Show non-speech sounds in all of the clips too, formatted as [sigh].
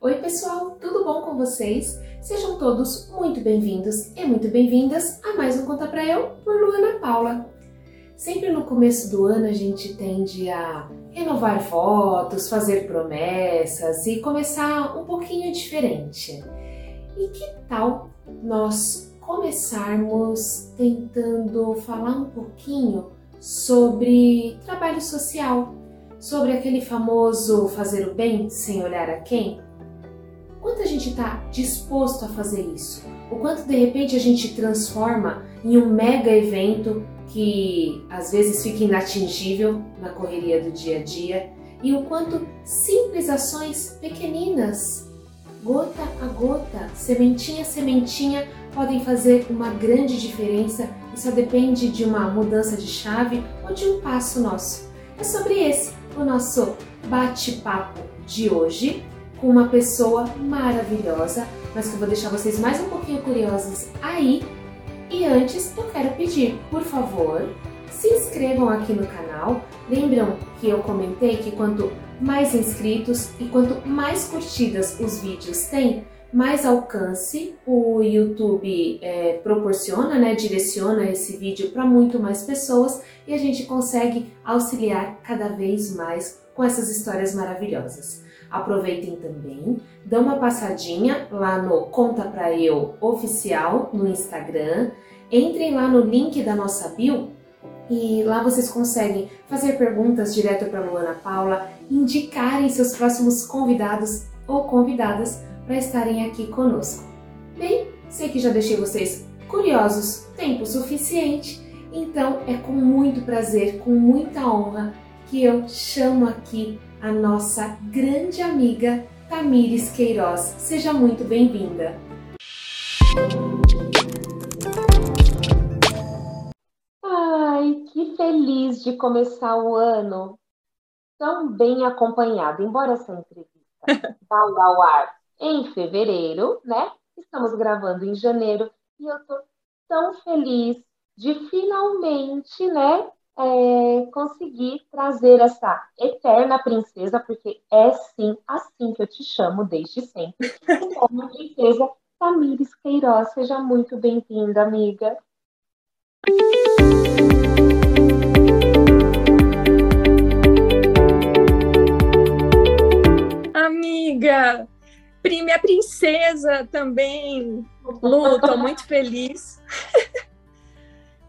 Oi, pessoal, tudo bom com vocês? Sejam todos muito bem-vindos e muito bem-vindas a mais um Conta Pra Eu por Luana Paula. Sempre no começo do ano a gente tende a renovar fotos, fazer promessas e começar um pouquinho diferente. E que tal nós começarmos tentando falar um pouquinho sobre trabalho social, sobre aquele famoso fazer o bem sem olhar a quem? Quanto a gente está disposto a fazer isso? O quanto de repente a gente transforma em um mega evento que às vezes fica inatingível na correria do dia a dia e o quanto simples ações pequeninas, gota a gota, sementinha a sementinha, podem fazer uma grande diferença e só depende de uma mudança de chave ou de um passo nosso. É sobre esse o nosso bate-papo de hoje com uma pessoa maravilhosa, mas que eu vou deixar vocês mais um pouquinho curiosos aí. E antes eu quero pedir, por favor, se inscrevam aqui no canal. Lembram que eu comentei que quanto mais inscritos e quanto mais curtidas os vídeos têm, mais alcance o YouTube é, proporciona, né, direciona esse vídeo para muito mais pessoas e a gente consegue auxiliar cada vez mais com essas histórias maravilhosas. Aproveitem também, dão uma passadinha lá no Conta Pra Eu Oficial no Instagram, entrem lá no link da nossa bio e lá vocês conseguem fazer perguntas direto para Luana Paula, indicarem seus próximos convidados ou convidadas para estarem aqui conosco. Bem, sei que já deixei vocês curiosos tempo suficiente, então é com muito prazer, com muita honra que eu chamo aqui a nossa grande amiga Tamires Queiroz. Seja muito bem-vinda. Ai, que feliz de começar o ano tão bem acompanhado, embora essa entrevista [laughs] vá ao ar em fevereiro, né? Estamos gravando em janeiro e eu tô tão feliz de finalmente, né, é, conseguir trazer essa eterna princesa, porque é sim assim que eu te chamo desde sempre, [laughs] como princesa Tamires Queiroz. Seja muito bem-vinda, amiga. Amiga, minha princesa também. Lu, estou muito feliz. [laughs]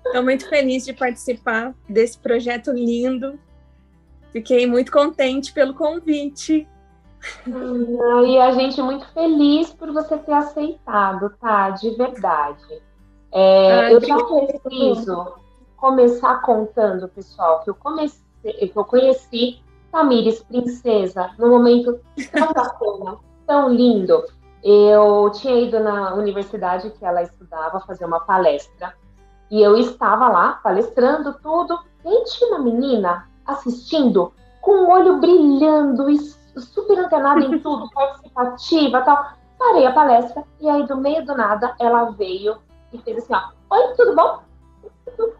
Estou muito feliz de participar desse projeto lindo. Fiquei muito contente pelo convite. E a gente muito feliz por você ter aceitado, tá? De verdade. É, Ai, eu já preciso começar contando, pessoal, que eu comecei, que eu conheci Tamires Princesa no momento tão bacana, tão lindo. Eu tinha ido na universidade que ela estudava fazer uma palestra e eu estava lá palestrando tudo. E tinha uma menina assistindo com o olho brilhando e super antenada em tudo, [laughs] participativa tal. Parei a palestra e aí, do meio do nada, ela veio e fez assim: ó, Oi, tudo bom? Eu sou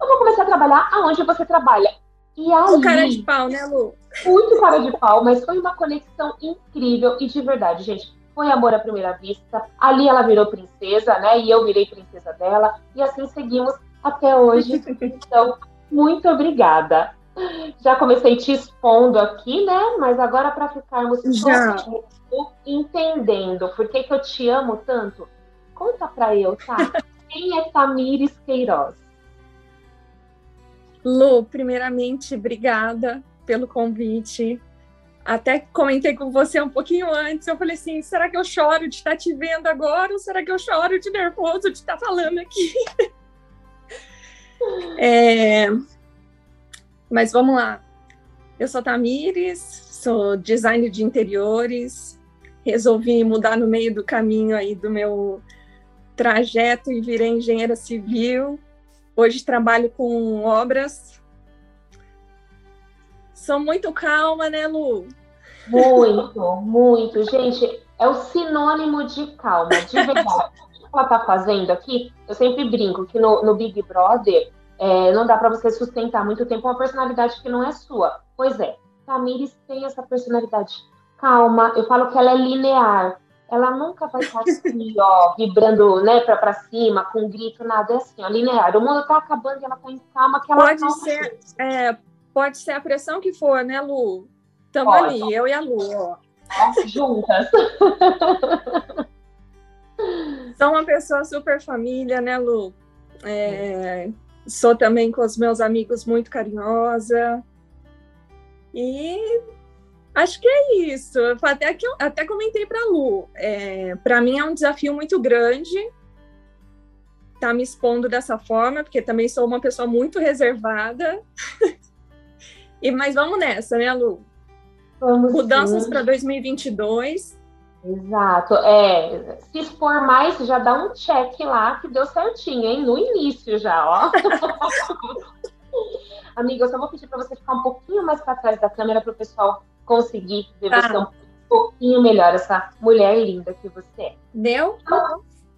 Eu vou começar a trabalhar aonde você trabalha. E aí, o cara de pau, né, Lu? Muito cara de pau, mas foi uma conexão incrível e de verdade, gente foi amor à primeira vista. Ali ela virou princesa, né? E eu virei princesa dela. E assim seguimos até hoje. [laughs] Então, muito obrigada. Já comecei te expondo aqui, né? Mas agora para ficarmos entendendo por que, que eu te amo tanto, conta para eu, tá? [laughs] Quem é Tamires Queiroz? Lu, primeiramente, obrigada pelo convite até comentei com você um pouquinho antes, eu falei assim, será que eu choro de estar te vendo agora ou será que eu choro de nervoso de estar falando aqui? [laughs] é... Mas vamos lá. Eu sou Tamires, sou designer de interiores, resolvi mudar no meio do caminho aí do meu trajeto e virei engenheira civil. Hoje trabalho com obras. Sou muito calma, né, Lu? Muito, muito. Gente, é o sinônimo de calma, de verdade. [laughs] o que ela tá fazendo aqui, eu sempre brinco que no, no Big Brother é, não dá para você sustentar muito tempo uma personalidade que não é sua. Pois é, Tamires tem essa personalidade calma. Eu falo que ela é linear. Ela nunca vai [laughs] estar assim, ó, vibrando, né, pra, pra cima, com um grito, nada. É assim, ó, linear. O mundo tá acabando e ela tá em calma, que ela Pode ser, é, pode ser a pressão que for, né, Lu? Tamo pode. ali, eu e a Lu, ó. Juntas. [laughs] Sou uma pessoa super família, né, Lu? É, sou também com os meus amigos muito carinhosa. E acho que é isso. Até, que eu, até comentei para Lu. É, para mim é um desafio muito grande estar tá me expondo dessa forma, porque também sou uma pessoa muito reservada. [laughs] e Mas vamos nessa, né, Lu? Vamos Mudanças para 2022. Exato. É, se expor mais, já dá um check lá que deu certinho, hein? No início já, ó. [laughs] Amiga, eu só vou pedir para você ficar um pouquinho mais para trás da câmera para o pessoal conseguir ver tá. você um pouquinho melhor essa mulher linda que você é. Deu?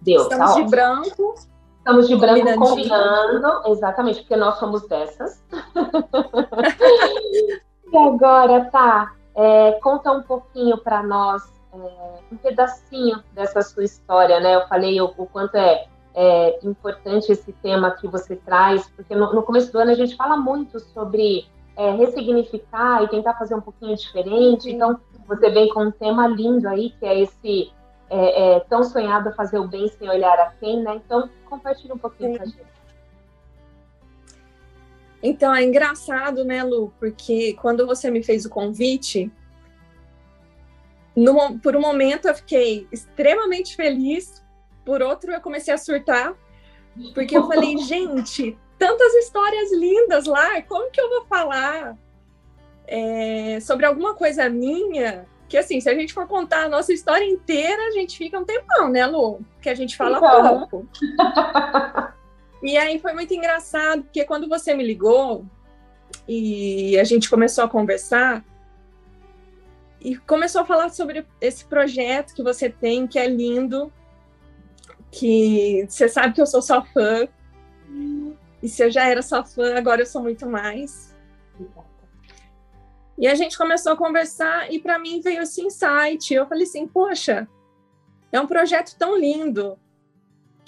Deu, Estamos tá de ótimo. branco. Estamos de branco combinando, exatamente, porque nós somos dessas. [laughs] e agora, tá? É, conta um pouquinho para nós é, um pedacinho dessa sua história, né? Eu falei o, o quanto é, é, importante esse tema que você traz, porque no, no, começo do ano a gente fala muito sobre é, ressignificar e tentar fazer um pouquinho diferente. Então, você vem com um tema lindo aí, que é esse é, é, tão sonhado fazer o bem sem olhar a quem, né? Então, compartilhe um pouquinho Sim. com a gente. Então, é engraçado, né, Lu? Porque quando você me fez o convite, no, por um momento eu fiquei extremamente feliz, por outro eu comecei a surtar, porque eu falei, [laughs] gente, tantas histórias lindas lá, como que eu vou falar é, sobre alguma coisa minha? Que assim, se a gente for contar a nossa história inteira, a gente fica um tempão, né, Lu? Que a gente fala então. pouco. [laughs] e aí foi muito engraçado, porque quando você me ligou e a gente começou a conversar, e começou a falar sobre esse projeto que você tem, que é lindo, que você sabe que eu sou sua fã. E se eu já era sua fã, agora eu sou muito mais. E a gente começou a conversar e para mim veio esse insight. Eu falei assim, poxa, é um projeto tão lindo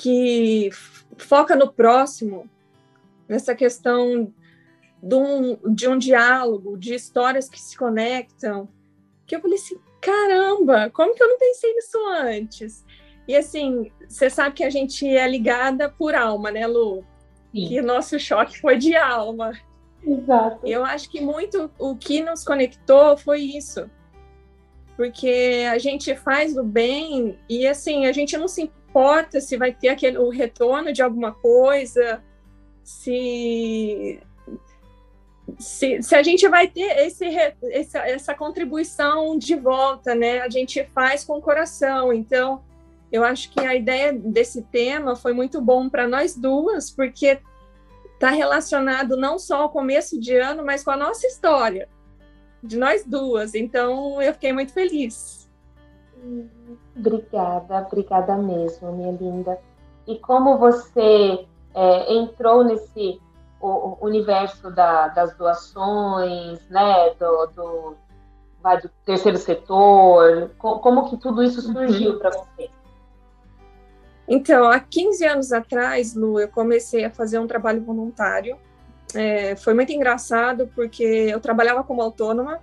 que foca no próximo, nessa questão de um, de um diálogo, de histórias que se conectam, que eu falei assim, caramba, como que eu não pensei nisso antes? E assim, você sabe que a gente é ligada por alma, né, Lu? Sim. Que o nosso choque foi de alma. Exato. Eu acho que muito o que nos conectou foi isso. Porque a gente faz o bem e assim, a gente não se importa se vai ter aquele, o retorno de alguma coisa, se se, se a gente vai ter esse, essa, essa contribuição de volta, né? A gente faz com o coração. Então, eu acho que a ideia desse tema foi muito bom para nós duas, porque está relacionado não só ao começo de ano, mas com a nossa história, de nós duas. Então, eu fiquei muito feliz. Obrigada, obrigada mesmo, minha linda. E como você é, entrou nesse o, universo da, das doações, né, do, do, vai, do terceiro setor? Como que tudo isso surgiu uhum. para você? Então, há 15 anos atrás, Lu, eu comecei a fazer um trabalho voluntário. É, foi muito engraçado porque eu trabalhava como autônoma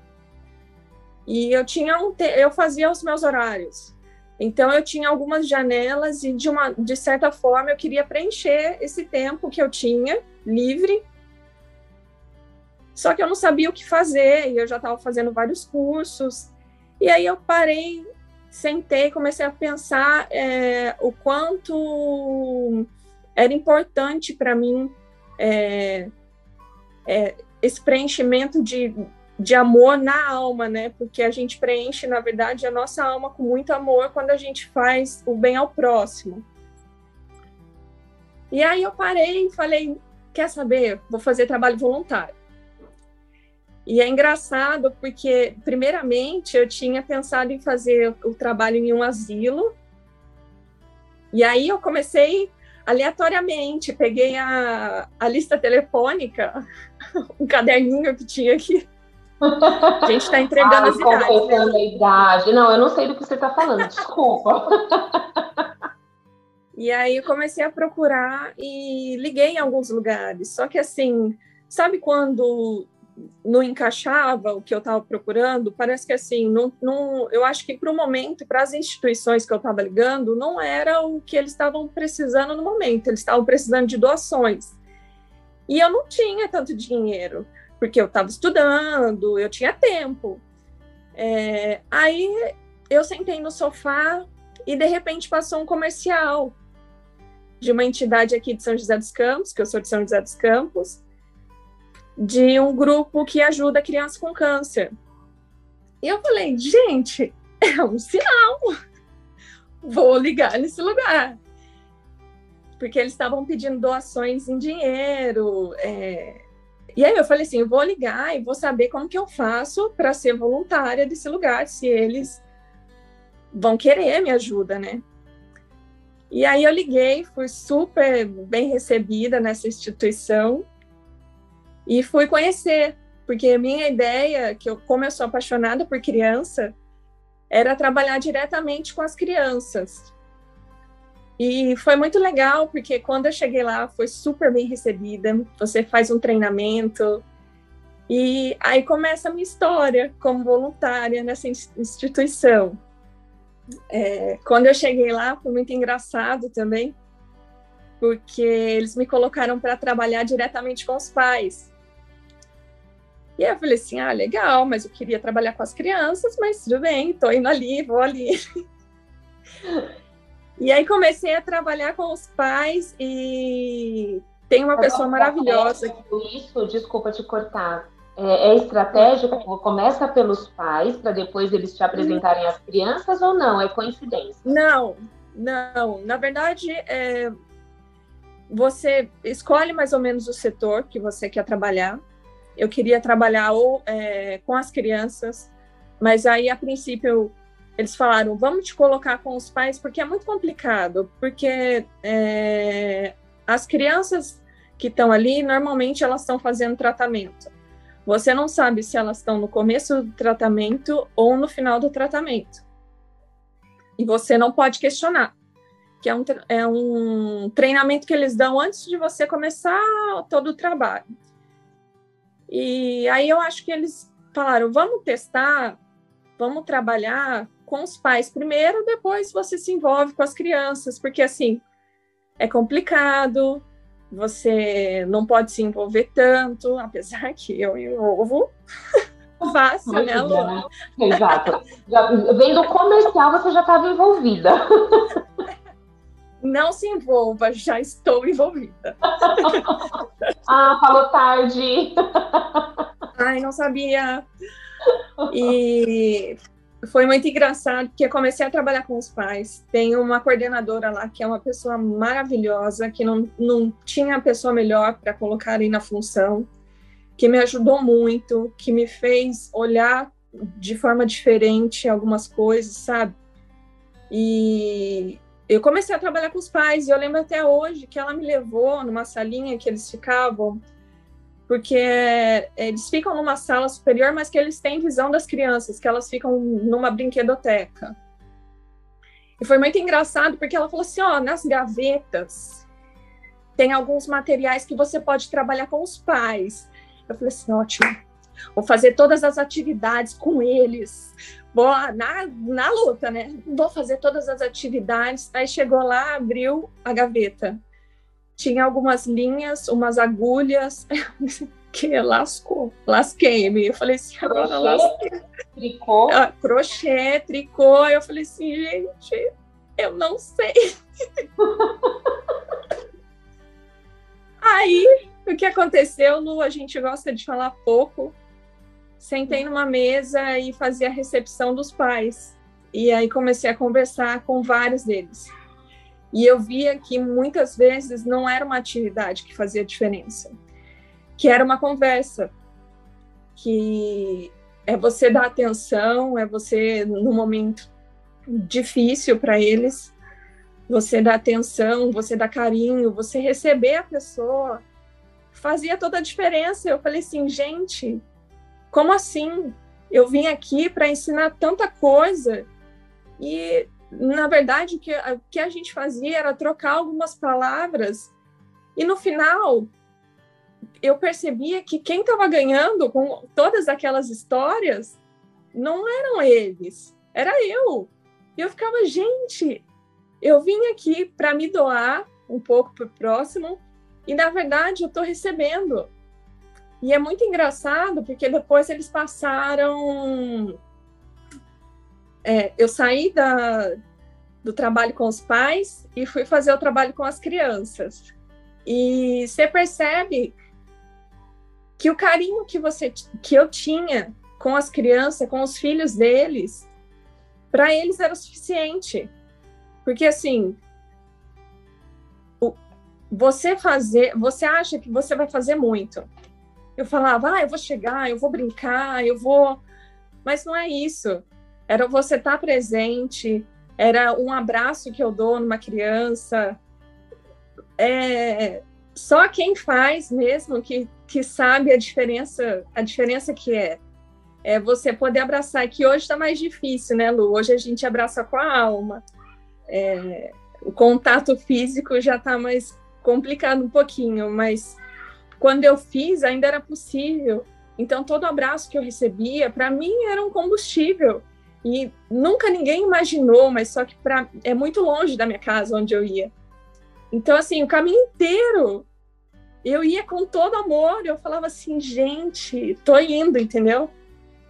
e eu tinha um eu fazia os meus horários. Então eu tinha algumas janelas e de uma de certa forma eu queria preencher esse tempo que eu tinha livre. Só que eu não sabia o que fazer e eu já estava fazendo vários cursos. E aí eu parei, sentei, comecei a pensar é, o quanto era importante para mim é, é, esse preenchimento de de amor na alma, né? Porque a gente preenche, na verdade, a nossa alma com muito amor quando a gente faz o bem ao próximo. E aí eu parei e falei, quer saber? Vou fazer trabalho voluntário. E é engraçado porque, primeiramente, eu tinha pensado em fazer o trabalho em um asilo. E aí eu comecei aleatoriamente, peguei a, a lista telefônica, [laughs] um caderninho que tinha aqui, A [laughs] gente está entregando as idades. Né? a idade. Não, eu não sei do que você está falando, desculpa. E aí eu comecei a procurar e liguei em alguns lugares. Só que assim, sabe quando não encaixava o que eu estava procurando? Parece que assim, não, não, eu acho que para o momento, para as instituições que eu estava ligando, não era o que eles estavam precisando no momento. Eles estavam precisando de doações. E eu não tinha tanto dinheiro, porque eu estava estudando, eu tinha tempo. É, aí eu sentei no sofá e de repente passou um comercial de uma entidade aqui de São José dos Campos, que eu sou de São José dos Campos, de um grupo que ajuda crianças com câncer. E eu falei, gente, [laughs] é um sinal. Vou ligar nesse lugar. Porque eles estavam pedindo doações em dinheiro. É... E aí eu falei assim, eu vou ligar e vou saber como que eu faço para ser voluntária desse lugar, se eles vão querer minha ajuda, né? E aí eu liguei, fui super bem recebida nessa instituição e fui conhecer, porque a minha ideia, que eu, como eu sou apaixonada por criança, era trabalhar diretamente com as crianças. E foi muito legal, porque quando eu cheguei lá, foi super bem recebida. Você faz um treinamento, e aí começa a minha história como voluntária nessa instituição. É, quando eu cheguei lá, foi muito engraçado também, porque eles me colocaram para trabalhar diretamente com os pais. E eu falei assim: ah, legal, mas eu queria trabalhar com as crianças, mas tudo bem, estou indo ali, vou ali. E aí comecei a trabalhar com os pais e tem uma pessoa maravilhosa. Isso, desculpa te cortar é, é estratégico? Começa pelos pais para depois eles te apresentarem as crianças ou não? É coincidência? Não, não. Na verdade, é, você escolhe mais ou menos o setor que você quer trabalhar. Eu queria trabalhar ou é, com as crianças, mas aí a princípio eles falaram: vamos te colocar com os pais porque é muito complicado, porque é, as crianças que estão ali normalmente elas estão fazendo tratamento. Você não sabe se elas estão no começo do tratamento ou no final do tratamento. E você não pode questionar, que é um, é um treinamento que eles dão antes de você começar todo o trabalho. E aí eu acho que eles falaram: vamos testar, vamos trabalhar com os pais primeiro, depois você se envolve com as crianças, porque assim é complicado, você não pode se envolver tanto, apesar [laughs] que eu envolvo [laughs] fácil, Muito né, Lu? Exato. Já, vendo o comercial, você já estava envolvida. [laughs] Não se envolva, já estou envolvida. ah, falou tarde. Ai, não sabia. E foi muito engraçado, porque comecei a trabalhar com os pais. Tem uma coordenadora lá que é uma pessoa maravilhosa, que não, não tinha pessoa melhor para colocar aí na função, que me ajudou muito, que me fez olhar de forma diferente algumas coisas, sabe? E eu comecei a trabalhar com os pais, e eu lembro até hoje que ela me levou numa salinha que eles ficavam porque é, eles ficam numa sala superior, mas que eles têm visão das crianças, que elas ficam numa brinquedoteca. E foi muito engraçado, porque ela falou assim: ó, nas gavetas tem alguns materiais que você pode trabalhar com os pais. Eu falei assim: ótimo, vou fazer todas as atividades com eles. Vou na, na luta, né? Vou fazer todas as atividades. Aí chegou lá, abriu a gaveta tinha algumas linhas, umas agulhas, [laughs] que lascou, lasquei-me. Eu falei assim, agora crochê, lasquei. Tricô? Ah, crochê, tricô. Eu falei assim, gente, eu não sei. [laughs] Aí, o que aconteceu, Lu, a gente gosta de falar pouco. Sentei numa mesa e fazia a recepção dos pais. E aí comecei a conversar com vários deles. E eu via que muitas vezes não era uma atividade que fazia diferença, que era uma conversa, que é você dar atenção, é você, no momento difícil para eles, você dar atenção, você dar carinho, você receber a pessoa, fazia toda a diferença. Eu falei assim, gente, como assim? Eu vim aqui para ensinar tanta coisa e, na verdade, o que, o que a gente fazia era trocar algumas palavras e, no final, eu percebia que quem estava ganhando com todas aquelas histórias não eram eles, era eu. E eu ficava, gente, eu vim aqui para me doar um pouco para o próximo e, na verdade, eu estou recebendo. E é muito engraçado porque depois eles passaram. É, eu saí da, do trabalho com os pais e fui fazer o trabalho com as crianças. E você percebe que o carinho que você que eu tinha com as crianças, com os filhos deles, para eles era o suficiente. Porque assim, o, você fazer, você acha que você vai fazer muito. Eu falava, ah, eu vou chegar, eu vou brincar, eu vou. Mas não é isso. Era você estar tá presente, era um abraço que eu dou numa criança. É, só quem faz mesmo que, que sabe a diferença, a diferença que é. É você poder abraçar, que hoje está mais difícil, né, Lu? Hoje a gente abraça com a alma. É, o contato físico já está mais complicado um pouquinho, mas quando eu fiz, ainda era possível. Então, todo abraço que eu recebia, para mim, era um combustível. E nunca ninguém imaginou, mas só que pra, é muito longe da minha casa onde eu ia. Então, assim, o caminho inteiro eu ia com todo amor. Eu falava assim, gente, tô indo, entendeu?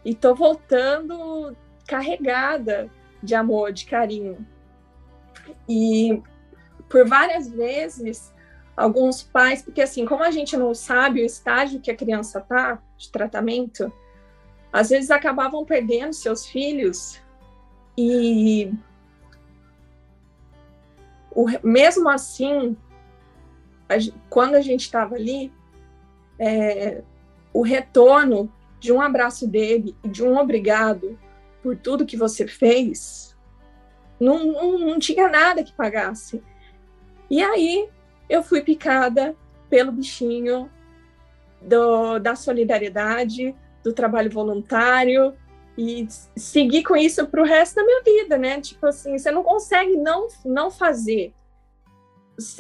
E tô voltando carregada de amor, de carinho. E por várias vezes alguns pais, porque assim, como a gente não sabe o estágio que a criança tá de tratamento, às vezes acabavam perdendo seus filhos e o, mesmo assim, a, quando a gente estava ali, é, o retorno de um abraço dele e de um obrigado por tudo que você fez, não, não, não tinha nada que pagasse. E aí eu fui picada pelo bichinho do, da solidariedade, do trabalho voluntário e seguir com isso para o resto da minha vida, né? Tipo assim, você não consegue não, não fazer.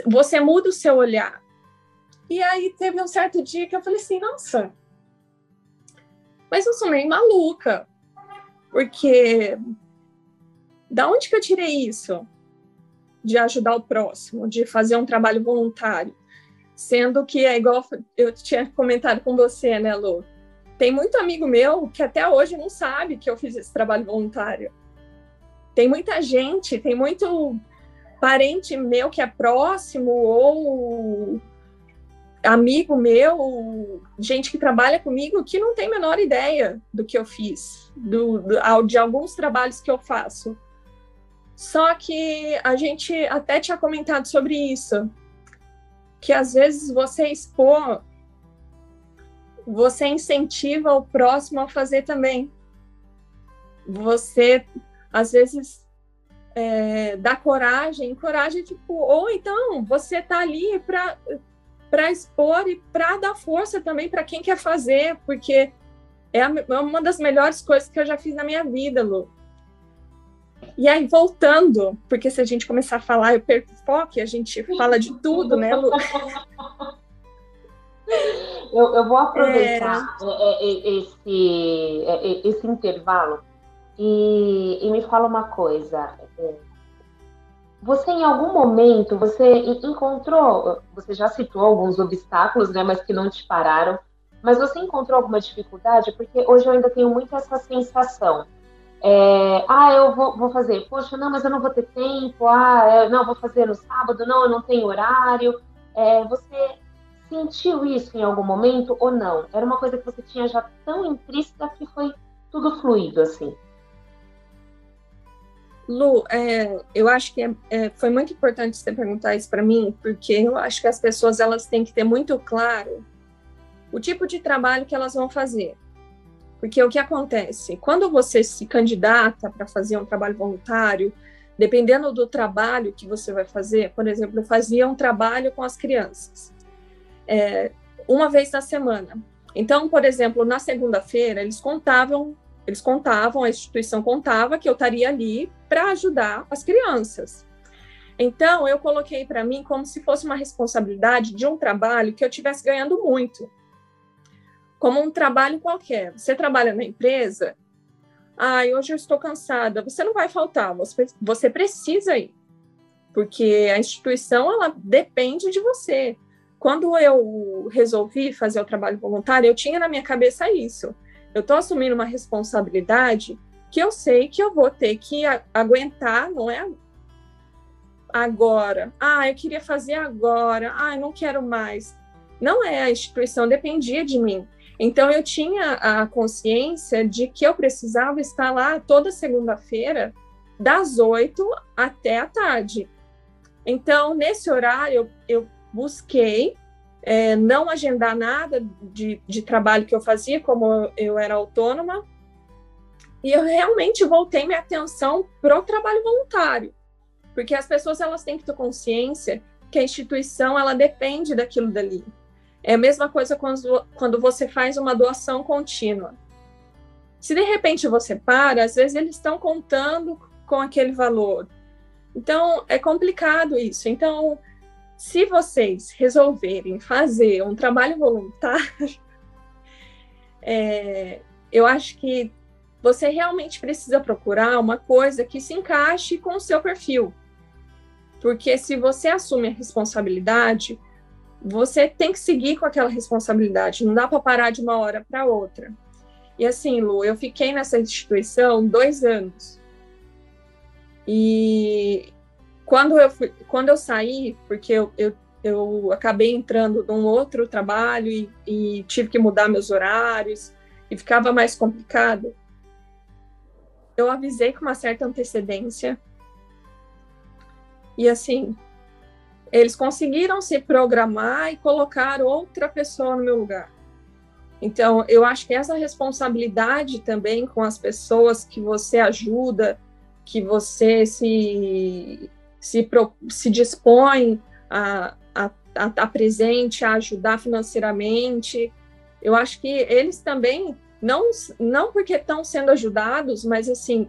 Você muda o seu olhar. E aí teve um certo dia que eu falei assim, nossa, mas eu sou meio maluca, porque da onde que eu tirei isso? de ajudar o próximo, de fazer um trabalho voluntário. Sendo que é igual eu tinha comentado com você, né, Lu? Tem muito amigo meu que até hoje não sabe que eu fiz esse trabalho voluntário. Tem muita gente, tem muito parente meu que é próximo ou amigo meu, gente que trabalha comigo, que não tem a menor ideia do que eu fiz, do, do, de alguns trabalhos que eu faço. Só que a gente até tinha comentado sobre isso, que às vezes você expor, você incentiva o próximo a fazer também. Você, às vezes, é, dá coragem, coragem, tipo, ou então você tá ali para para expor e para dar força também para quem quer fazer, porque é, é uma das melhores coisas que eu já fiz na minha vida, Lu e aí, voltando, porque se a gente começar a falar, eu perco o foco a gente fala de tudo, né, Lu? [laughs] Eu, eu vou aproveitar é... é, é esse, esse intervalo e, e, me fala uma coisa. Você, em algum momento, você encontrou, você já citou alguns obstáculos, né, mas que não te pararam, mas você encontrou alguma dificuldade? Porque hoje eu ainda tenho muito essa sensação é, ah, eu vou, vou, fazer, poxa, não, mas eu não vou ter tempo, ah, eu, não, vou fazer no sábado, não, eu não tenho horário. É, você sentiu isso em algum momento ou não? Era uma coisa que você tinha já tão intrínseca que foi tudo fluido, assim? Lu, é, eu acho que é, é, foi muito importante você perguntar isso para mim, porque eu acho que as pessoas elas têm que ter muito claro o tipo de trabalho que elas vão fazer. Porque o que acontece? Quando você se candidata para fazer um trabalho voluntário, dependendo do trabalho que você vai fazer, por exemplo, eu fazia um trabalho com as crianças, é, uma vez na semana. Então, por exemplo, na segunda-feira, eles contavam, eles contavam, a instituição contava que eu estaria ali para ajudar as crianças. Então, eu coloquei para mim como se fosse uma responsabilidade de um trabalho que eu tivesse ganhando muito. Como um trabalho qualquer. Você trabalha na empresa, ah, hoje eu estou cansada. Você não vai faltar, você, você precisa ir. Porque a instituição, ela depende de você. Quando eu resolvi fazer o trabalho voluntário, eu tinha na minha cabeça isso. Eu estou assumindo uma responsabilidade que eu sei que eu vou ter que aguentar, não é agora. Ah, eu queria fazer agora. Ah, eu não quero mais. Não é, a instituição dependia de mim. Então eu tinha a consciência de que eu precisava estar lá toda segunda-feira, das oito até a tarde. Então, nesse horário, eu busquei é, não agendar nada de, de trabalho que eu fazia, como eu era autônoma, e eu realmente voltei minha atenção para o trabalho voluntário. Porque as pessoas elas têm que ter consciência que a instituição ela depende daquilo dali. É a mesma coisa quando, quando você faz uma doação contínua. Se de repente você para, às vezes eles estão contando com aquele valor. Então é complicado isso. Então, se vocês resolverem fazer um trabalho voluntário, [laughs] é, eu acho que você realmente precisa procurar uma coisa que se encaixe com o seu perfil. Porque se você assume a responsabilidade, você tem que seguir com aquela responsabilidade, não dá para parar de uma hora para outra. E assim, Lu, eu fiquei nessa instituição dois anos. E quando eu, fui, quando eu saí, porque eu, eu, eu acabei entrando num outro trabalho e, e tive que mudar meus horários e ficava mais complicado, eu avisei com uma certa antecedência e assim, eles conseguiram se programar e colocar outra pessoa no meu lugar. Então, eu acho que essa responsabilidade também com as pessoas que você ajuda, que você se, se, se dispõe a, a, a estar presente, a ajudar financeiramente, eu acho que eles também, não, não porque estão sendo ajudados, mas assim,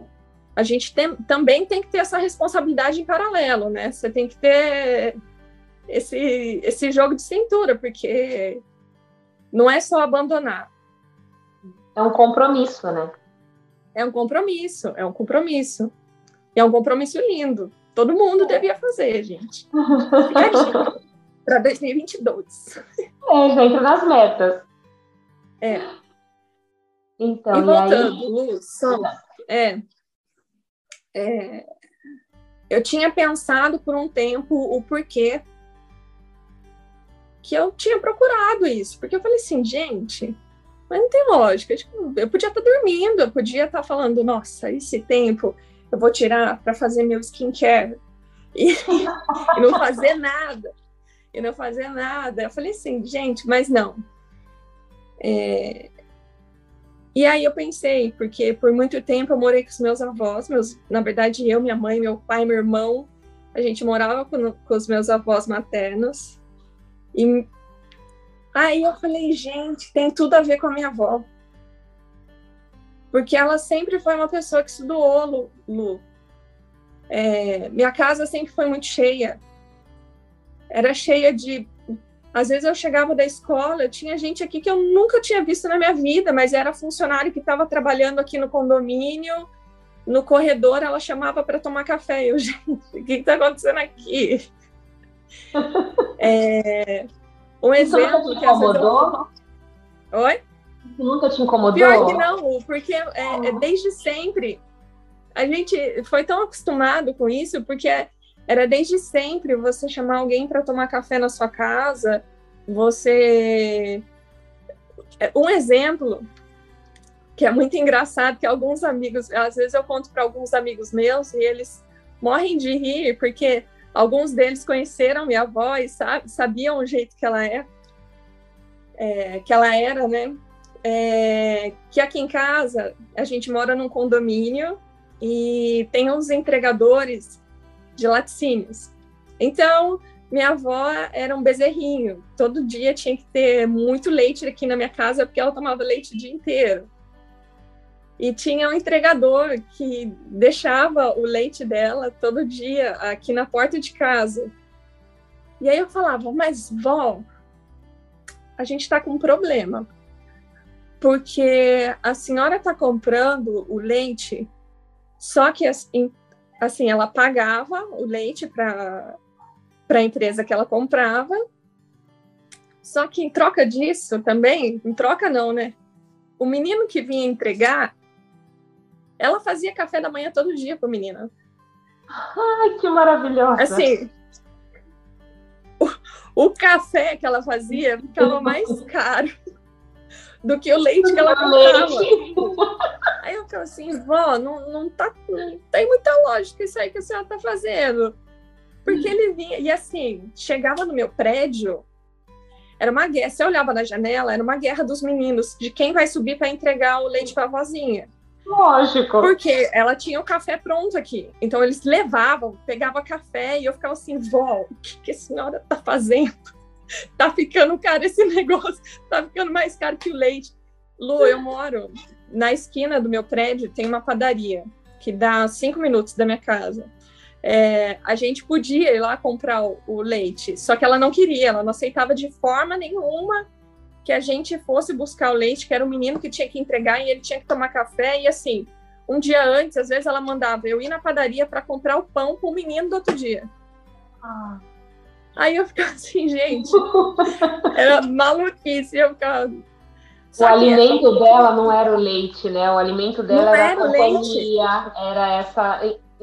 a gente tem, também tem que ter essa responsabilidade em paralelo, né? Você tem que ter esse, esse jogo de cintura, porque não é só abandonar. É um compromisso, né? É um compromisso, é um compromisso. E é um compromisso lindo. Todo mundo devia fazer, gente. [laughs] Para 2022. É, já entra nas metas. É. Então, e voltando, e aí... Luz, é, é, eu tinha pensado por um tempo o porquê que eu tinha procurado isso, porque eu falei assim, gente, mas não tem lógica. Tipo, eu podia estar dormindo, eu podia estar falando, nossa, esse tempo eu vou tirar para fazer meu skincare e, [laughs] e não fazer nada, e não fazer nada. Eu falei assim, gente, mas não. É, e aí eu pensei, porque por muito tempo eu morei com os meus avós, meus, na verdade eu, minha mãe, meu pai, meu irmão, a gente morava com, com os meus avós maternos. E aí eu falei, gente, tem tudo a ver com a minha avó. Porque ela sempre foi uma pessoa que estudou, Lu. Lu. É, minha casa sempre foi muito cheia. Era cheia de às vezes eu chegava da escola, tinha gente aqui que eu nunca tinha visto na minha vida, mas era funcionário que estava trabalhando aqui no condomínio. No corredor, ela chamava para tomar café. Eu, [laughs] gente, o que está acontecendo aqui? [laughs] é, um exemplo. Isso te incomodou? Eu... Oi? Nunca te incomodou? Pior que não, porque é, é, desde sempre a gente foi tão acostumado com isso, porque era desde sempre você chamar alguém para tomar café na sua casa, você. É, um exemplo que é muito engraçado, que alguns amigos, às vezes eu conto para alguns amigos meus e eles morrem de rir, porque alguns deles conheceram minha avó e sabe, sabiam o jeito que ela é, é que ela era, né? É, que aqui em casa a gente mora num condomínio e tem uns entregadores de laticínios. Então, minha avó era um bezerrinho. Todo dia tinha que ter muito leite aqui na minha casa, porque ela tomava leite o dia inteiro. E tinha um entregador que deixava o leite dela todo dia aqui na porta de casa. E aí eu falava, mas vó, a gente está com um problema. Porque a senhora está comprando o leite, só que assim, ela pagava o leite para para a empresa que ela comprava. Só que em troca disso também, em troca não, né? O menino que vinha entregar, ela fazia café da manhã todo dia para o menino. Ai, que maravilhosa! Assim, o, o café que ela fazia ficava mais caro do que o leite que ela comprava. [laughs] Aí eu ficava assim, vó, não, não, tá, não tem muita lógica isso aí que a senhora tá fazendo. Porque ele vinha, e assim, chegava no meu prédio, era uma guerra. Você olhava na janela, era uma guerra dos meninos, de quem vai subir para entregar o leite para a vozinha. Lógico. Porque ela tinha o café pronto aqui. Então eles levavam, pegava café e eu ficava assim, vó, o que, que a senhora tá fazendo? Tá ficando caro esse [laughs] negócio, tá ficando mais caro que o leite. Lu, eu moro na esquina do meu prédio, tem uma padaria que dá cinco minutos da minha casa é, a gente podia ir lá comprar o, o, leite, só que ela não queria, ela não aceitava de forma nenhuma que a gente fosse buscar o leite, que era o menino que tinha que entregar e ele tinha que tomar café, e assim, um dia antes, às vezes ela mandava eu ir na padaria para comprar o pão para o menino do outro dia. Ah. Aí eu ficava [laughs] assim, gente, era maluquice, eu ficava... Só o alimento dela não era o leite, né? O alimento dela era, era a companhia, era essa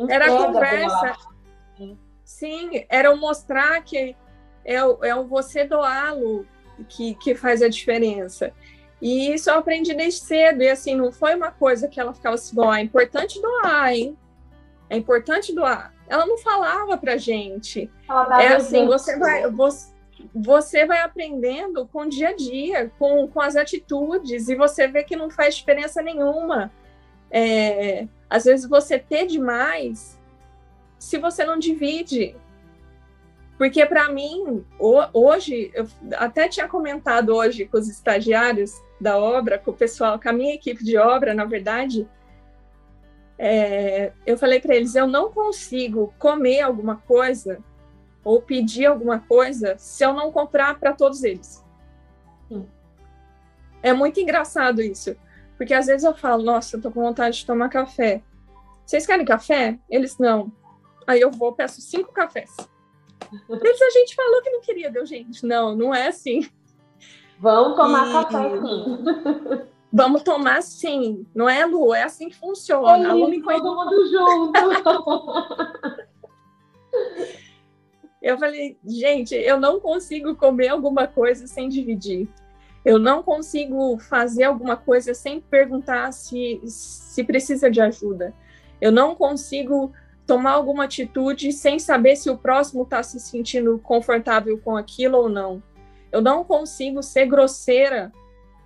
era a conversa. Sim, era o mostrar que é o, é o você doá-lo que, que faz a diferença. E isso eu aprendi desde cedo. E assim, não foi uma coisa que ela ficava assim, bom, é importante doar, hein? É importante doar. Ela não falava pra gente. É assim, você vai, você, você vai aprendendo com o dia a dia, com, com as atitudes, e você vê que não faz diferença nenhuma. É, às vezes você ter demais se você não divide. Porque para mim, hoje, eu até tinha comentado hoje com os estagiários da obra, com o pessoal, com a minha equipe de obra, na verdade, é, eu falei para eles: eu não consigo comer alguma coisa ou pedir alguma coisa se eu não comprar para todos eles. Sim. É muito engraçado isso. Porque às vezes eu falo, nossa, eu tô com vontade de tomar café. Vocês querem café? Eles não. Aí eu vou, peço cinco cafés. Eles, a gente falou que não queria, deu, gente. Não, não é assim. Vamos tomar e... café sim. [laughs] Vamos tomar sim. Não é, Lu? É assim que funciona. É isso, todo mundo junto. [laughs] eu falei, gente, eu não consigo comer alguma coisa sem dividir. Eu não consigo fazer alguma coisa sem perguntar se, se precisa de ajuda. Eu não consigo tomar alguma atitude sem saber se o próximo está se sentindo confortável com aquilo ou não. Eu não consigo ser grosseira,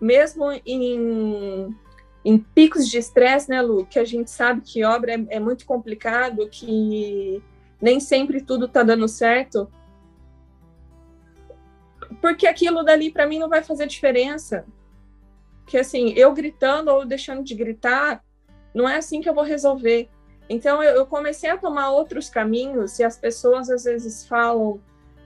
mesmo em, em picos de estresse, né, Lu? Que a gente sabe que obra é, é muito complicado, que nem sempre tudo está dando certo porque aquilo dali para mim não vai fazer diferença. Que assim, eu gritando ou deixando de gritar, não é assim que eu vou resolver. Então eu, comecei a tomar outros caminhos e as pessoas às vezes falam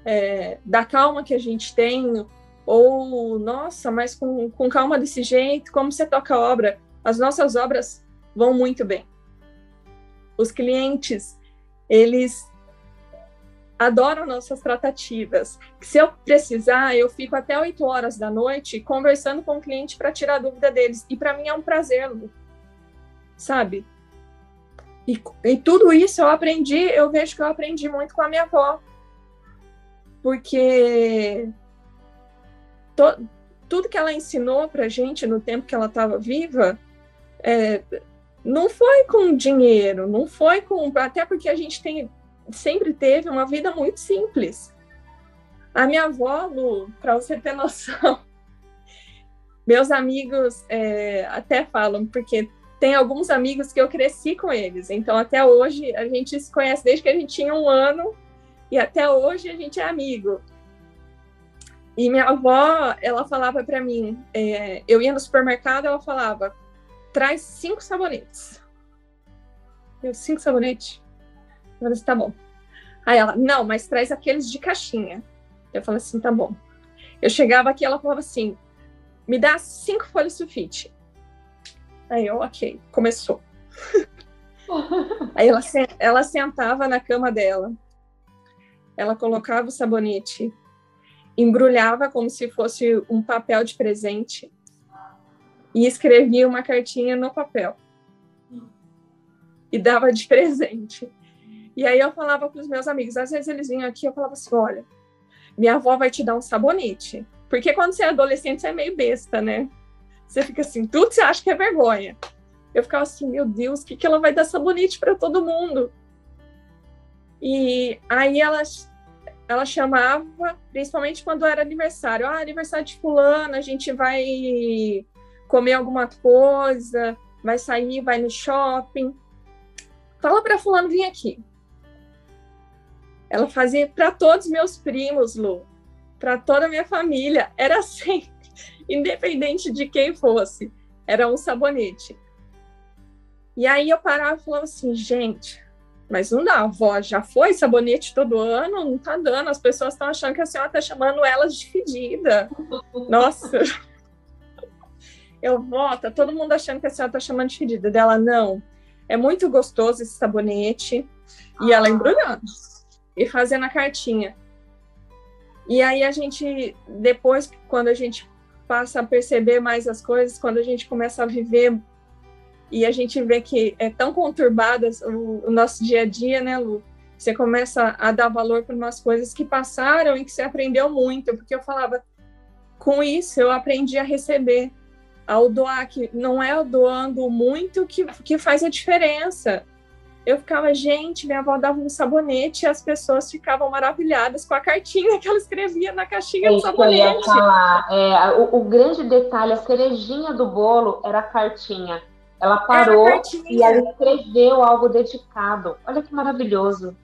é, da calma que a gente tem ou nossa, mas com, com calma desse jeito, como você toca a obra? As nossas obras vão muito bem. Os clientes, eles adoram nossas tratativas. Se eu precisar, eu fico até 8 horas da noite conversando com o cliente para tirar a dúvida deles. E para mim é um prazer, sabe? E, e, tudo isso eu aprendi, eu vejo que eu aprendi muito com a minha avó. Porque to, tudo que ela ensinou para gente no tempo que ela estava viva, é, não foi com dinheiro, não foi com. Até porque a gente tem sempre teve uma vida muito simples. A minha avó, para você ter [laughs] noção, meus amigos é, até falam, porque tem alguns amigos que eu cresci com eles, então até hoje a gente se conhece desde que a gente tinha um ano E até hoje a gente é amigo. E minha avó, ela falava para mim, é, eu ia no supermercado, ela falava, traz cinco sabonetes. Eu, cinco sabonetes? Eu falei assim, tá bom. Aí ela, não, mas traz aqueles de caixinha. Eu falei assim, tá bom. Eu chegava aqui, ela falava assim, me dá cinco folhas sulfite. Aí eu, ok, começou. Aí ela, ela sentava na cama dela, ela colocava o sabonete, embrulhava como se fosse um papel de presente e escrevia uma cartinha no papel e dava de presente. E aí eu falava para os meus amigos, às vezes eles vinham aqui, eu falava assim, olha, minha avó vai te dar um sabonete, porque quando você é adolescente você é meio besta, né? Você fica assim, tudo você acha que é vergonha. Eu ficava assim, meu Deus, o que, que ela vai dar sabonete para todo mundo? E aí ela, ela chamava, principalmente quando era aniversário. Ah, aniversário de fulano, a gente vai comer alguma coisa, vai sair, vai no shopping. Fala para fulano vir aqui. Ela fazia para todos meus primos, Lu, para toda a minha família. Era sempre, [laughs] independente de quem fosse, era um sabonete. E aí eu parava e falava assim, gente, mas não dá, a avó já foi sabonete todo ano, não tá dando, as pessoas estão achando que a senhora tá chamando elas de fedida. Nossa. [laughs] Eu volto, tá todo mundo achando que a senhora tá chamando de fedida. Dela, não. É muito gostoso esse sabonete. E ela embrulhando e fazendo a cartinha. E aí a gente, depois, quando a gente passa a perceber mais as coisas, quando a gente começa a viver e a gente vê que é tão conturbado o, o nosso dia a dia, né, Lu? Você começa a dar valor para umas coisas que passaram e que você aprendeu muito, porque eu falava, com isso eu aprendi a receber, ao doar, que não é doando muito que, que faz a diferença. Eu ficava, gente, minha avó dava um sabonete e as pessoas ficavam maravilhadas com a cartinha que ela escrevia na caixinha do sabonete. Eu ia falar. É, o, o grande detalhe, a cerejinha do bolo era a cartinha. Ela parou e ela escreveu algo dedicado. Olha que maravilhoso.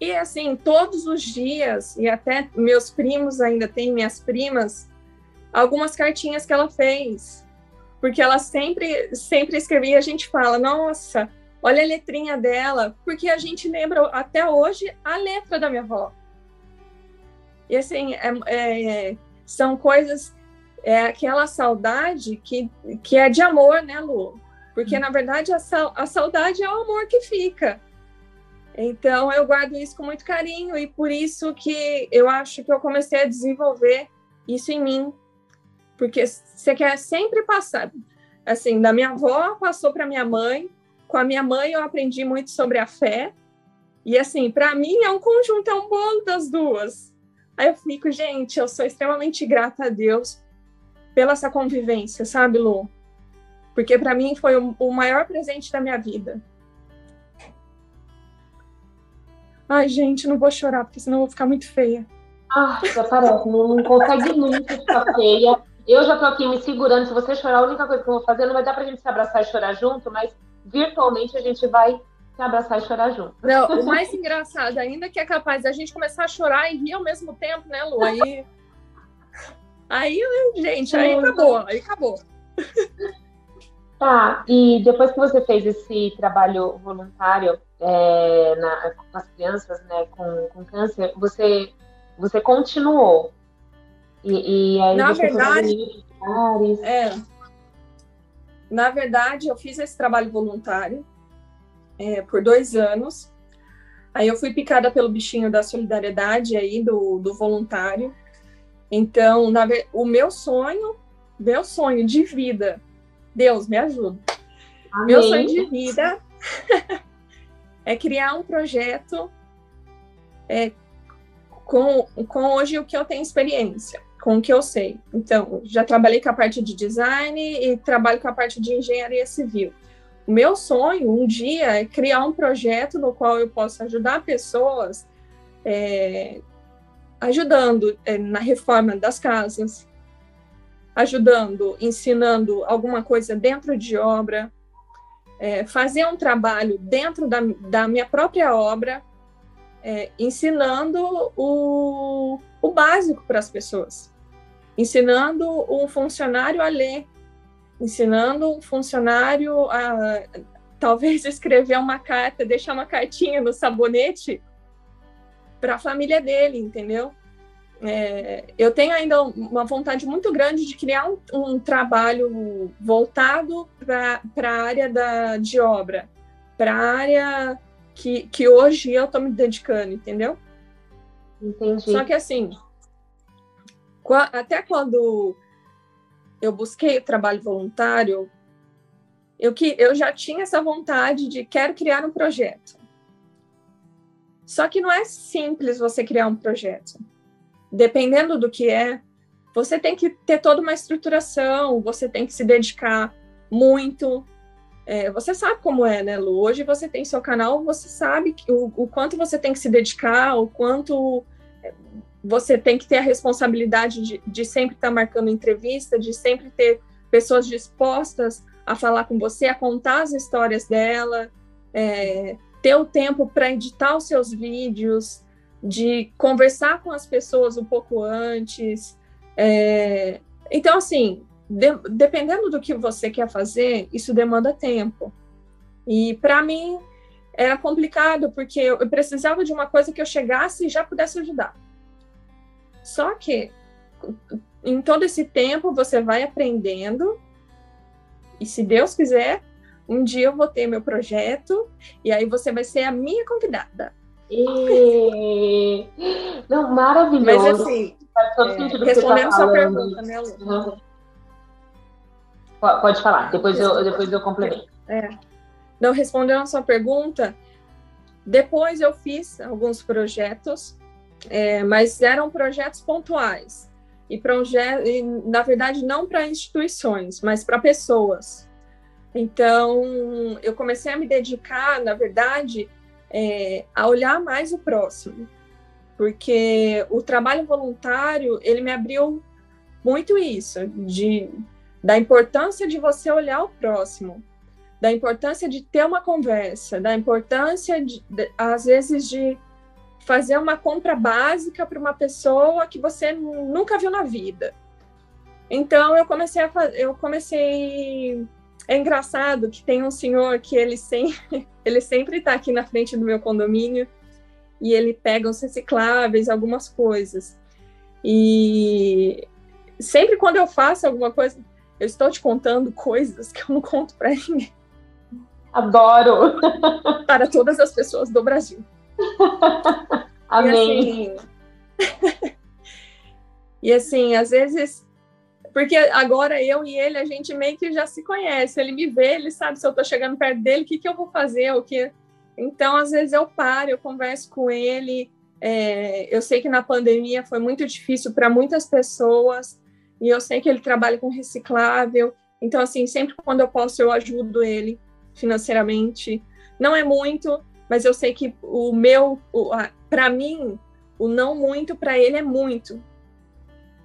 E assim, todos os dias, e até meus primos ainda têm, minhas primas, algumas cartinhas que ela fez. Porque ela sempre, sempre escrevia, a gente fala, nossa, olha a letrinha dela, porque a gente lembra até hoje a letra da minha avó. E assim, é, é, são coisas, é aquela saudade que, que é de amor, né, Lu? Porque, na verdade, a, a saudade é o amor que fica. Então, eu guardo isso com muito carinho e por isso que eu acho que eu comecei a desenvolver isso em mim. Porque você quer sempre passar. Assim, da minha avó passou para minha mãe, com a minha mãe eu aprendi muito sobre a fé. E assim, para mim é um conjunto, é um bolo das duas. Aí eu fico, gente, eu sou extremamente grata a Deus pela essa convivência, sabe, Lu? Porque para mim foi o, maior presente da minha vida. Ai, gente, não vou chorar, porque senão eu vou ficar muito feia. Ah, já parece, não, não consegue nunca ficar feia. Eu já tô aqui me segurando. Se você chorar, a única coisa que eu vou fazer não vai dar pra gente se abraçar e chorar junto, mas virtualmente a gente vai se abraçar e chorar junto. Não, o mais engraçado ainda é que é capaz da gente começar a chorar e rir ao mesmo tempo, né, Lu? Aí. Aí, gente, aí acabou, aí acabou. Tá, e depois que você fez esse trabalho voluntário é, na, com as crianças né, com, com câncer, você, você continuou. E, e aí na verdade, é, na verdade, eu fiz esse trabalho voluntário é, por dois anos. Aí eu fui picada pelo bichinho da solidariedade aí, do, do voluntário. Então, na, o meu sonho, meu sonho de vida Deus, me ajuda. Amém. Meu sonho de vida [laughs] é criar um projeto é, com, com hoje o que eu tenho experiência, com o que eu sei. Então, já trabalhei com a parte de design e trabalho com a parte de engenharia civil. O meu sonho um dia é criar um projeto no qual eu possa ajudar pessoas é, ajudando é, na reforma das casas, ajudando, ensinando alguma coisa dentro de obra, é, fazer um trabalho dentro da, da minha própria obra, é, ensinando o, o básico para as pessoas, ensinando um funcionário a ler, ensinando um funcionário a talvez [laughs] escrever uma carta, deixar uma cartinha no sabonete para a família dele, entendeu? É, eu tenho ainda uma vontade muito grande de criar um, um trabalho voltado para a área da, de obra, para a área que, que hoje eu estou me dedicando, entendeu? Entendi. Só que assim, até quando eu busquei o trabalho voluntário, eu, que, eu já tinha essa vontade de quero criar um projeto. Só que não é simples você criar um projeto. Dependendo do que é, você tem que ter toda uma estruturação, você tem que se dedicar muito. É, você sabe como é, né, Lu? Hoje você tem seu canal, você sabe o, o quanto você tem que se dedicar, o quanto é, você tem que ter a responsabilidade de, de sempre estar marcando entrevista, de sempre ter pessoas dispostas a falar com você, a contar as histórias dela, é, ter o tempo para editar os seus vídeos, de conversar com as pessoas um pouco antes. É, então, assim, de, dependendo do que você quer fazer, isso demanda tempo. E para mim era complicado, porque eu, precisava de uma coisa que eu chegasse e já pudesse ajudar. Só que em todo esse tempo você vai aprendendo, e se Deus quiser, um dia eu vou ter meu projeto e aí você vai ser a minha convidada. E... Não, maravilhoso. Mas assim, é, respondendo tá sua pergunta, né, Lu? Uhum. Pode falar, depois eu, depois eu complemento. É. Não, respondendo a sua pergunta, depois eu fiz alguns projetos, é, mas eram projetos pontuais. E, proje e na verdade, não para instituições, mas para pessoas. Então, eu comecei a me dedicar, na verdade, é, a olhar mais o próximo, porque o trabalho voluntário ele me abriu muito isso, de, da importância de você olhar o próximo, da importância de ter uma conversa, da importância, de, de, às vezes, de fazer uma compra básica para uma pessoa que você nunca viu na vida. Então eu comecei a eu comecei é engraçado que tem um senhor que ele sempre, [laughs] ele sempre está aqui na frente do meu condomínio e ele pega os recicláveis, algumas coisas. E sempre quando eu faço alguma coisa, eu estou te contando coisas que eu não conto para ninguém. Adoro! Para todas as pessoas do Brasil. [laughs] Amém. E assim, [laughs] e assim, às vezes porque agora eu e ele, a gente meio que já se conhece. Ele me vê, ele sabe se eu estou chegando perto dele, o que, que eu vou fazer, o que. Então, às vezes eu paro, eu converso com ele. É, eu sei que na pandemia foi muito difícil para muitas pessoas e eu sei que ele trabalha com reciclável. Então, assim, sempre quando eu posso, eu ajudo ele financeiramente. Não é muito, mas eu sei que o meu, para mim, o não muito para ele é muito.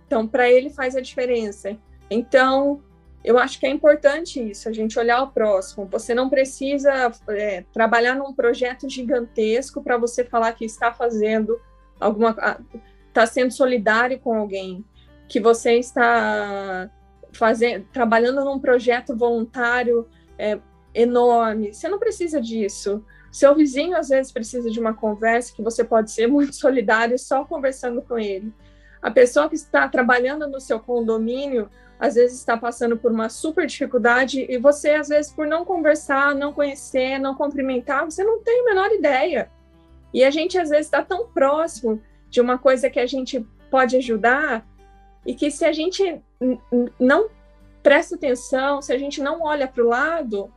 Então, para ele faz a diferença. Então, eu acho que é importante isso, a gente olhar o próximo. Você não precisa é, trabalhar num projeto gigantesco para você falar que está fazendo alguma, está sendo solidário com alguém, que você está fazendo, trabalhando num projeto voluntário é, enorme. Você não precisa disso. Seu vizinho às vezes precisa de uma conversa que você pode ser muito [laughs] solidário só conversando com ele. A pessoa que está trabalhando no seu condomínio, às vezes está passando por uma super dificuldade e você, às vezes, por não conversar, não conhecer, não cumprimentar, você não tem a menor ideia. E a gente, às vezes, está tão próximo de uma coisa que a gente pode ajudar e que se a gente não presta atenção, se a gente não olha para o lado,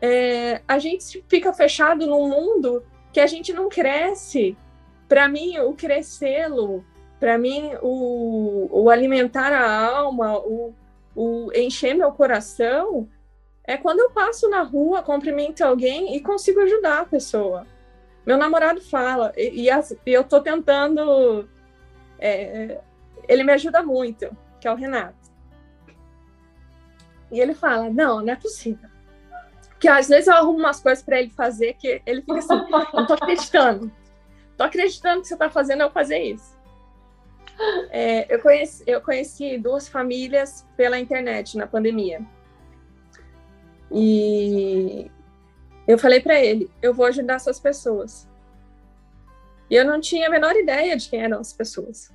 é, a gente fica fechado num mundo que a gente não cresce. Para mim, o crescê-lo para mim, o, o, alimentar a alma, o, o encher meu coração, é quando eu passo na rua, cumprimento alguém e consigo ajudar a pessoa. Meu namorado fala, e, e, as, e eu estou tentando. É, ele me ajuda muito, que é o Renato. E ele fala: Não, não é possível. Porque às vezes eu arrumo umas coisas para ele fazer que ele fica assim: Não estou acreditando. tô acreditando que você está fazendo eu fazer isso. É, eu, conheci, eu conheci duas famílias pela internet na pandemia. E eu falei para ele: eu vou ajudar essas pessoas. E eu não tinha a menor ideia de quem eram as pessoas.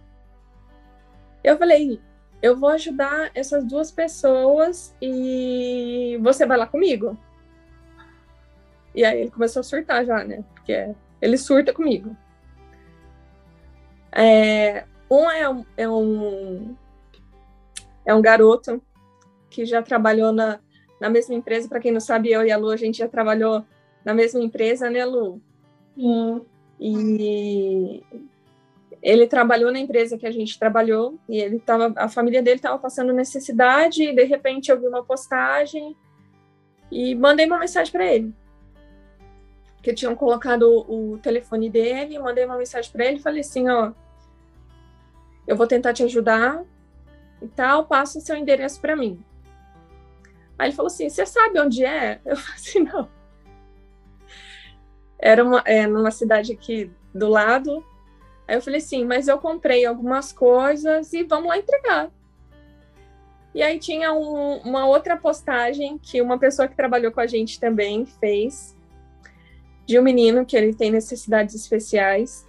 Eu falei: eu vou ajudar essas duas pessoas e você vai lá comigo. E aí ele começou a surtar já, né? Porque ele surta comigo. É, um é um, é um é um garoto que já trabalhou na, na mesma empresa. Para quem não sabe, eu e a Lu, a gente já trabalhou na mesma empresa, né, Lu? Sim. E ele trabalhou na empresa que a gente trabalhou e ele tava, a família dele estava passando necessidade e de repente eu vi uma postagem e mandei uma mensagem para ele que tinham colocado o, o telefone dele, mandei uma mensagem para ele e falei assim, ó, eu vou tentar te ajudar e tal, passa o seu endereço para mim. Aí ele falou assim, você sabe onde é? [laughs] Eu falei assim, não. Era uma, é, numa cidade aqui do lado. Aí eu falei assim, mas eu comprei algumas coisas e vamos lá entregar. E aí tinha um, uma outra postagem que uma pessoa que trabalhou com a gente também fez, de um menino que ele tem necessidades especiais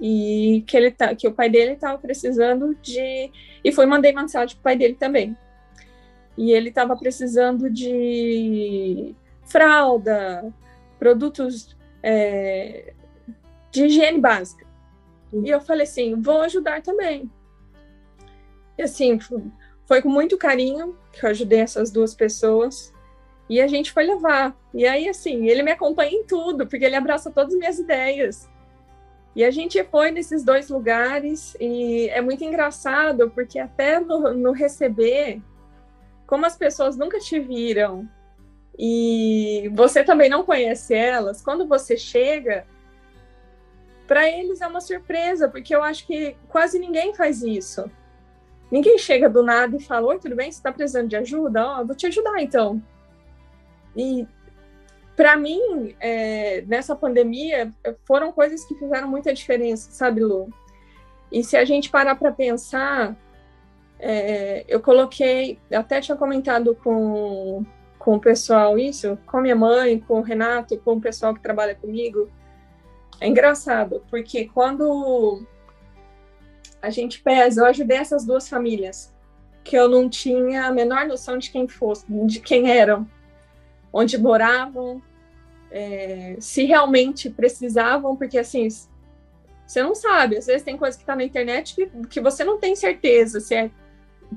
e que ele tá, que o pai dele estava precisando de e foi mandei mensagem para o pai dele também. E ele estava precisando de fralda, produtos é, de higiene básica. E eu falei assim, vou ajudar também. E assim, foi com muito carinho que eu ajudei essas duas pessoas. E a gente foi levar. E aí, assim, ele me acompanha em tudo, porque ele abraça todas as minhas ideias. E a gente foi nesses dois lugares e é muito engraçado, porque até no, no receber, como as pessoas nunca te viram e você também não conhece elas, quando você chega, para eles é uma surpresa, porque eu acho que quase ninguém faz isso. Ninguém chega do nada e fala: Oi, tudo bem? Você está precisando de ajuda? Ó, oh, vou te ajudar então. E para mim, é, nessa pandemia, foram coisas que fizeram muita diferença, sabe, Lu? E se a gente parar para pensar, é, eu coloquei, até tinha comentado com, com o pessoal isso, com minha mãe, com o Renato, com o pessoal que trabalha comigo. É engraçado, porque quando a gente pesa, eu ajudei essas duas famílias, que eu não tinha a menor noção de quem fosse, de quem eram onde moravam, é, se realmente precisavam, porque assim, você não sabe, às vezes tem coisa que está na internet que, que você não tem certeza se é.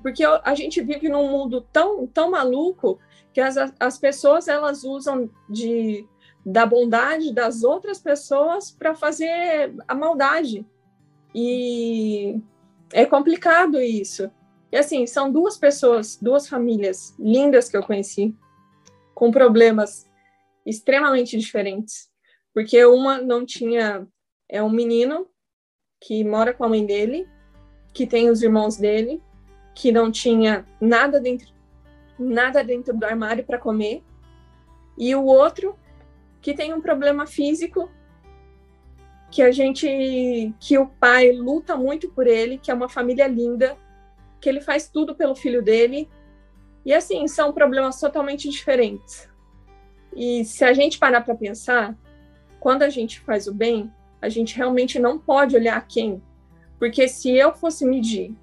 Porque a gente vive num mundo tão, tão maluco que as, as pessoas elas usam de, da bondade das outras pessoas para fazer a maldade. E é complicado isso. E assim, são duas pessoas, duas famílias lindas que eu conheci, com problemas extremamente diferentes. Porque uma não tinha. É um menino que mora com a mãe dele, que tem os irmãos dele, que não tinha nada dentro, nada dentro do armário para comer. E o outro que tem um problema físico que a gente que o pai luta muito por ele, que é uma família linda, que ele faz tudo pelo filho dele. E assim, são problemas totalmente diferentes. E se a gente parar para pensar, quando a gente faz o bem, a gente realmente não pode olhar quem. Porque se eu fosse medir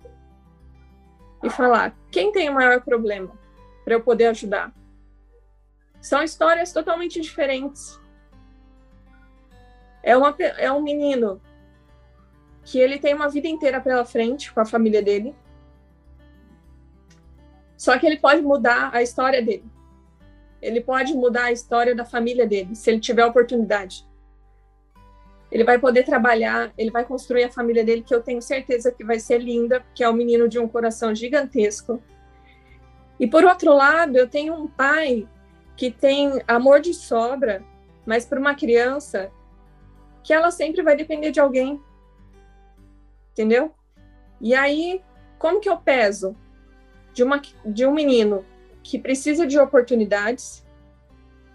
e falar quem tem o maior problema para eu poder ajudar, são histórias totalmente diferentes. É, uma, é um menino que ele tem uma vida inteira pela frente com a família dele. Só que ele pode mudar a história dele. Ele pode mudar a história da família dele, se ele tiver oportunidade. Ele vai poder trabalhar, ele vai construir a família dele, que eu tenho certeza que vai ser linda, porque é um menino de um coração gigantesco. E por outro lado, eu tenho um pai que tem amor de sobra, mas para uma criança que ela sempre vai depender de alguém. Entendeu? E aí, como que eu peso de, uma, de um menino que precisa de oportunidades,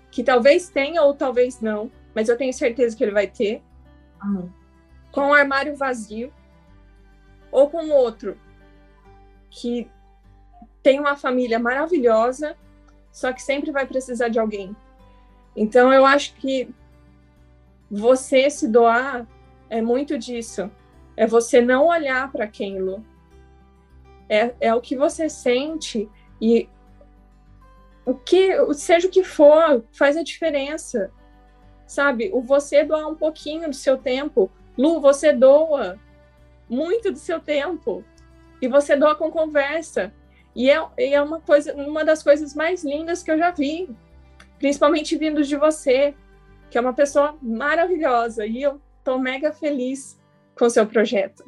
que talvez tenha ou talvez não, mas eu tenho certeza que ele vai ter. com o armário vazio, ou com outro que tem uma família maravilhosa, só que sempre vai precisar de alguém. Então, eu acho que você se doar é muito disso. É você não olhar para aquilo. É, é o que você sente e o que, seja o que for, faz a diferença. Sabe? O você doar um pouquinho do seu tempo. Lu, você doa muito do seu tempo. E você doa com conversa. E é, é uma coisa, uma das coisas mais lindas que eu já vi, principalmente vindo de você, que é uma pessoa maravilhosa. E eu tô mega feliz com o seu projeto.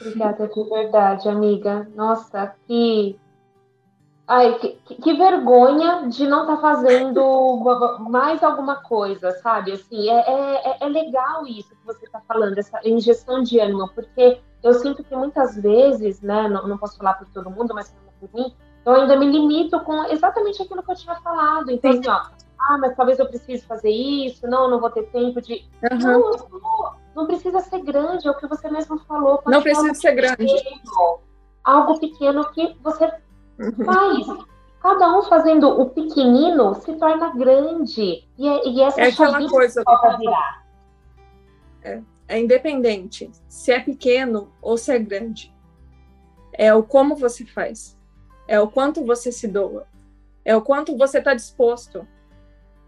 Obrigada de verdade, amiga. Nossa, que Ai, que, que, vergonha de não estar tá fazendo [laughs] mais alguma coisa, sabe? Assim, é, é, é legal isso que você está falando, essa injeção de ânimo, porque eu sinto que muitas vezes, né, não, não posso falar por todo mundo, mas por mim, eu ainda me limito com exatamente aquilo que eu tinha falado. Então, assim, ó, ah, mas talvez eu precise fazer isso, não, não vou ter tempo de. Uhum. Não, não, não, precisa ser grande, é o que você mesmo falou. Não precisa ser grande. Pequeno, algo pequeno que você mas cada um fazendo o pequenino se torna grande. E, é, e essa é aquela coisa virar. É, é independente se é pequeno ou se é grande. É o como você faz. É o quanto você se doa. É o quanto você está disposto.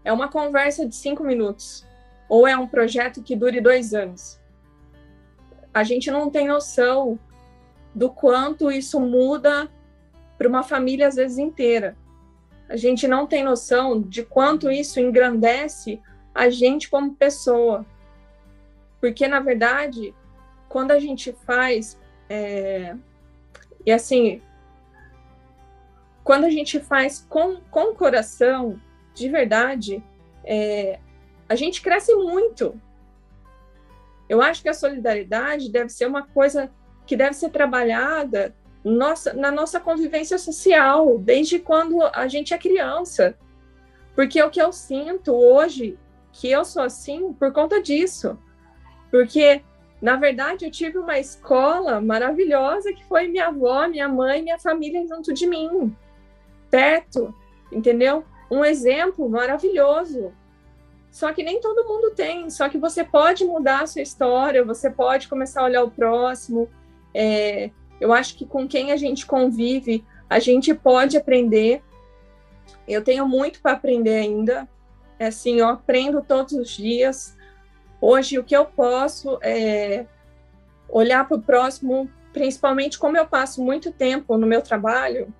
É uma conversa de cinco minutos. Ou é um projeto que dure dois anos. A gente não tem noção do quanto isso muda para uma família, às vezes, inteira. A gente não tem noção de quanto isso engrandece a gente como pessoa. Porque, na verdade, quando a gente faz. É, e assim. Quando a gente faz com, com o coração, de verdade, é, a gente cresce muito. Eu acho que a solidariedade deve ser uma coisa que deve ser trabalhada nossa, na nossa convivência social, desde quando a gente é criança. Porque o que eu sinto hoje, que eu sou assim, por conta disso. Porque, na verdade, eu tive uma escola maravilhosa que foi minha avó, minha mãe, minha família junto de mim, perto, entendeu? Um exemplo maravilhoso. Só que nem todo mundo tem. Só que você pode mudar a sua história, você pode começar a olhar o próximo. É, eu acho que com quem a gente convive, a gente pode aprender. Eu tenho muito para aprender ainda. É assim, eu aprendo todos os dias. Hoje, o que eu posso é olhar para o próximo, principalmente como eu passo muito tempo no meu trabalho.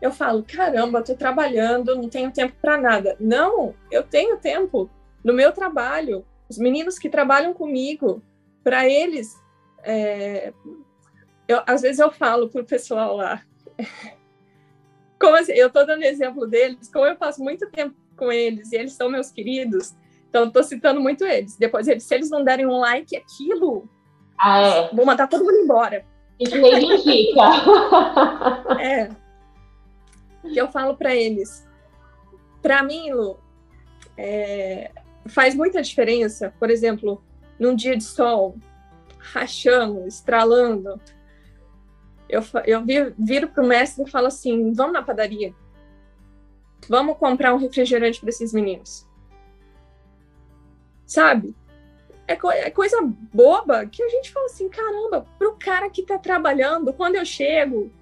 Eu falo, caramba, estou trabalhando, não tenho tempo para nada. Não, eu tenho tempo no meu trabalho. Os meninos que trabalham comigo, para eles, é, eu, às vezes eu falo pro pessoal lá, [laughs] como assim, eu estou dando exemplo deles, como eu passo muito tempo com eles e eles são meus queridos, então estou citando muito eles. Depois, eles, se eles não derem um like, aquilo, ah, é. vou mandar todo mundo embora. Isso reivindica. [laughs] [laughs] é. Que eu falo para eles. Para mim, Lu, é, faz muita diferença, por exemplo, num dia de sol, rachando, estralando, eu, eu viro para o mestre e falo assim: vamos na padaria, vamos comprar um refrigerante para esses meninos. Sabe? É, co é, coisa boba que a gente fala assim: caramba, para o cara que está trabalhando, quando eu chego,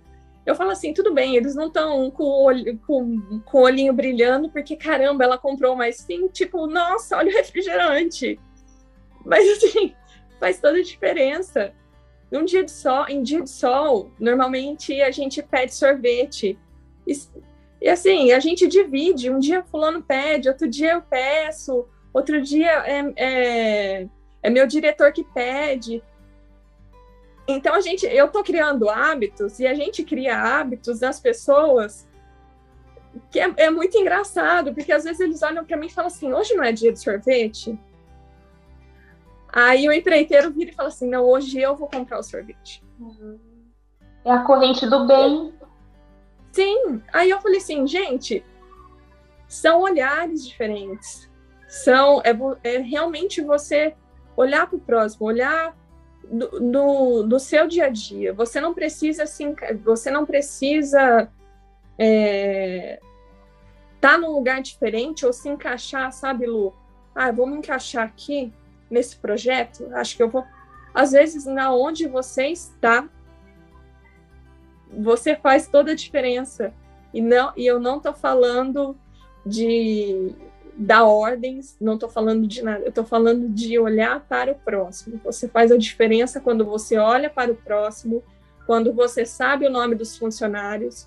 eu falo assim: tudo bem, eles não estão com, olho, com, com o olhinho brilhando, porque caramba, ela comprou, mas sim, tipo, nossa, olha o refrigerante. Mas assim, faz toda a diferença. Num dia de sol, em dia de sol, normalmente a gente pede sorvete. E, e, assim, a gente divide. Um dia fulano pede, outro dia eu peço, outro dia é, é, é meu diretor que pede. Então a gente, eu tô criando hábitos e a gente cria hábitos das pessoas que é, é muito engraçado, porque às vezes eles olham para mim e falam assim: hoje não é dia de sorvete? Aí o empreiteiro vira e fala assim: não, hoje eu vou comprar o sorvete. É a corrente do bem. Sim. Aí eu falei assim, gente, são olhares diferentes. São é, é realmente você olhar para o próximo, olhar no, no, no, seu dia a dia. Você não precisa assim, você não precisa é, tá num lugar diferente ou se encaixar, sabe, Lu? Ah, vou me encaixar aqui nesse projeto. Acho que eu vou. Às vezes, na onde você está, você faz toda a diferença. E não, e eu não estou falando de dar ordens, não estou falando de nada, eu estou falando de olhar para o próximo. Você faz a diferença quando você olha para o próximo, quando você sabe o nome dos funcionários,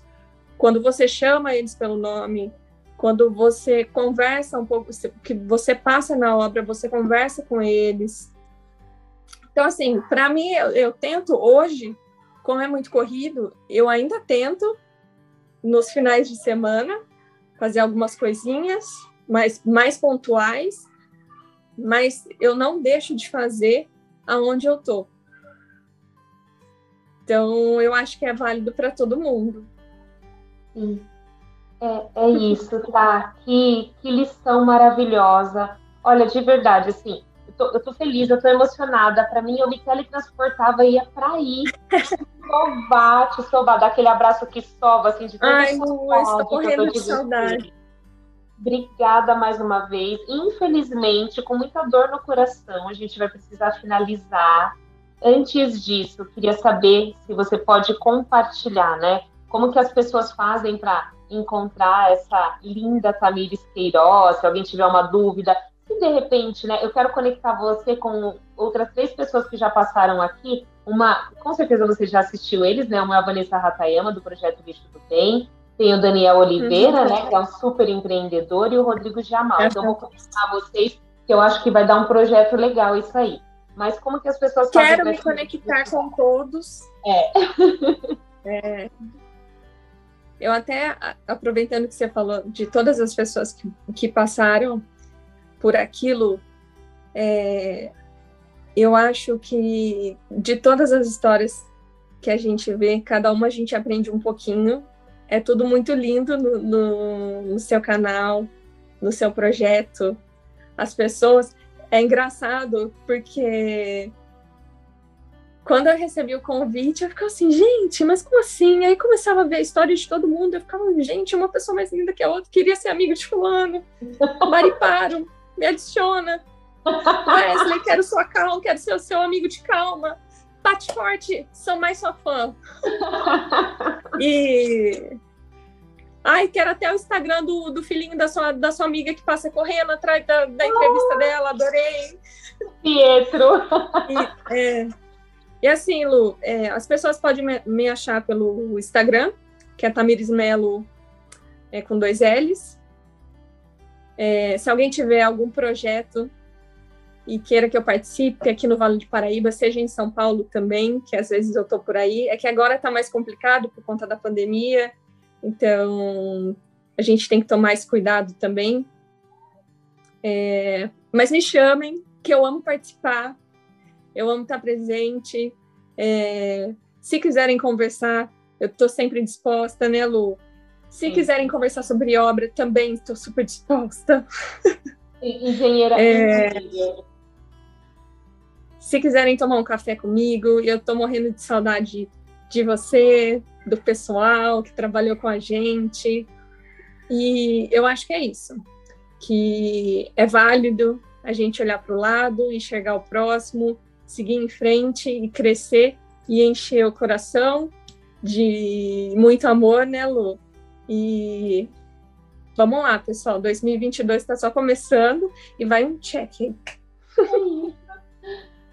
quando você chama eles pelo nome, quando você conversa um pouco, que você passa na obra, você conversa com eles. Então, assim, para mim, eu, eu tento hoje, como é muito corrido, eu ainda tento nos finais de semana fazer algumas coisinhas mais, mais pontuais, mas eu não deixo de fazer aonde eu tô. Então, eu acho que é válido para todo mundo. Sim. É, é isso, tá? Que, que lição maravilhosa. Olha, de verdade, assim, eu tô, eu tô feliz, eu tô emocionada. Para mim, eu me teletransportava e ia pra aí. Sovar, te sovar, dar aquele abraço que sova, assim, de Ai, Lu, estou correndo de saudade. Obrigada mais uma vez. Infelizmente, com muita dor no coração, a gente vai precisar finalizar. Antes disso, queria saber se você pode compartilhar, né? Como que as pessoas fazem para encontrar essa linda Tamires Queiroz, se alguém tiver uma dúvida. Se de repente, né, eu quero conectar você com outras três pessoas que já passaram aqui. Uma, com certeza você já assistiu eles, né? Uma é a Vanessa Ratayama, do Projeto Bicho do Bem. Tem o Daniel Oliveira, uhum. né, que é um super empreendedor, e o Rodrigo Jamal. Então, eu vou conectar vocês, que eu acho que vai dar um projeto legal isso aí. Mas como que as pessoas Quero me conectar com todos. É. é. [laughs] Eu até, aproveitando que você falou de todas as pessoas que, que passaram por aquilo, é, eu acho que de todas as histórias que a gente vê, cada uma a gente aprende um pouquinho. É tudo muito lindo no, no, no seu canal, no seu projeto. As pessoas. É engraçado porque quando eu recebi o convite, eu ficava assim, gente, mas como assim? Aí começava a ver a história de todo mundo, eu ficava, gente, uma pessoa mais linda que a outra, queria ser amiga de fulano. Mariparo, me adiciona. Wesley, quero sua calma, quero ser o seu amigo de calma. Pati Forte, sou mais sua fã. e. Ai, quero até o Instagram do, do filhinho da sua, da sua amiga que passa correndo atrás da, da entrevista dela, adorei. Pietro. E, é, e assim, Lu, é, as pessoas podem me, achar pelo Instagram, que é Tamires Melo é, com dois L's. É, se alguém tiver algum projeto e queira que eu participe aqui no Vale de Paraíba, seja em São Paulo também, que às vezes eu estou por aí, é que agora está mais complicado por conta da pandemia, então a gente tem que tomar esse cuidado também. É, mas me chamem, que eu amo participar, eu amo estar presente. É, se quiserem conversar, eu estou sempre disposta, né, Lu? Se Sim. quiserem conversar sobre obra, também estou super disposta. Engenheira. É, se quiserem tomar um café comigo, eu estou morrendo de saudade de você, do pessoal que trabalhou com a gente. E eu acho que é isso. Que é válido a gente olhar para o lado, enxergar o próximo, seguir em frente e crescer e encher o coração de muito amor, né, Lu? E vamos lá, pessoal, 2022 está só começando e vai um check. [laughs]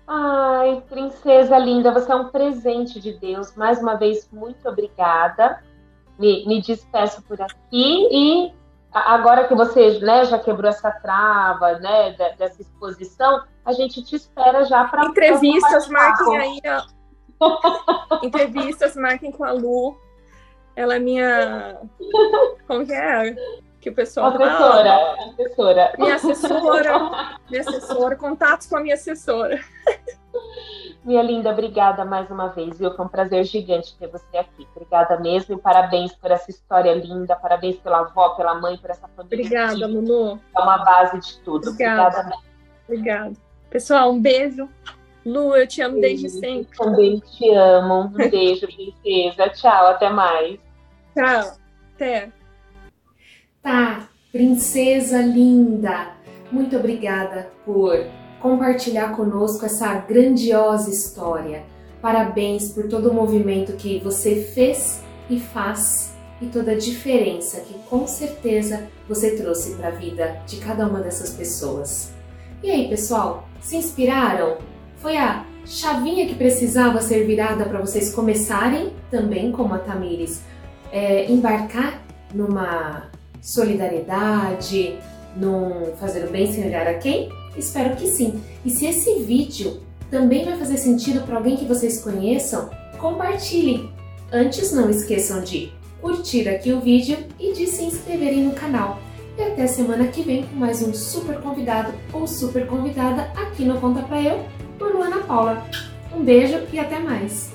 Ai, princesa linda, você é um presente de Deus. Mais uma vez, muito obrigada. Me, me despeço por aqui e agora que você né, já quebrou essa trava né, dessa exposição, a gente te espera já para. Entrevistas, marquem aí, ó. Entrevistas, marquem com a Lu. Ela é minha. Como que é? Que o pessoal assessora, fala. Assessora. Minha assessora. Minha assessora. Contatos com a minha assessora. Minha linda, obrigada mais uma vez, viu? Foi um prazer gigante ter você aqui. Obrigada mesmo e parabéns por essa história linda, parabéns pela avó, pela mãe, por essa família. Obrigada, Lulu. É uma base de tudo. Obrigada. Obrigada. Obrigada. Pessoal, um beijo. Lu, eu te amo desde sempre. Também te amo. Um beijo, princesa. Tchau, até mais. Tchau. Até. Tá, princesa linda. Muito obrigada por compartilhar conosco essa grandiosa história. Parabéns por todo o movimento que você fez e faz e toda a diferença que com certeza você trouxe para a vida de cada uma dessas pessoas. E aí, pessoal, se inspiraram? Foi a chavinha que precisava ser virada para vocês começarem, também como a Tamires, é, embarcar numa solidariedade, num fazer o bem sem olhar a quem? Espero que sim. E se esse vídeo também vai fazer sentido para alguém que vocês conheçam, compartilhem. Antes, não esqueçam de curtir aqui o vídeo e de se inscreverem no canal. E até semana que vem com mais um super convidado ou super convidada aqui no Conta Pra Eu, por Luana Paula. Um beijo e até mais!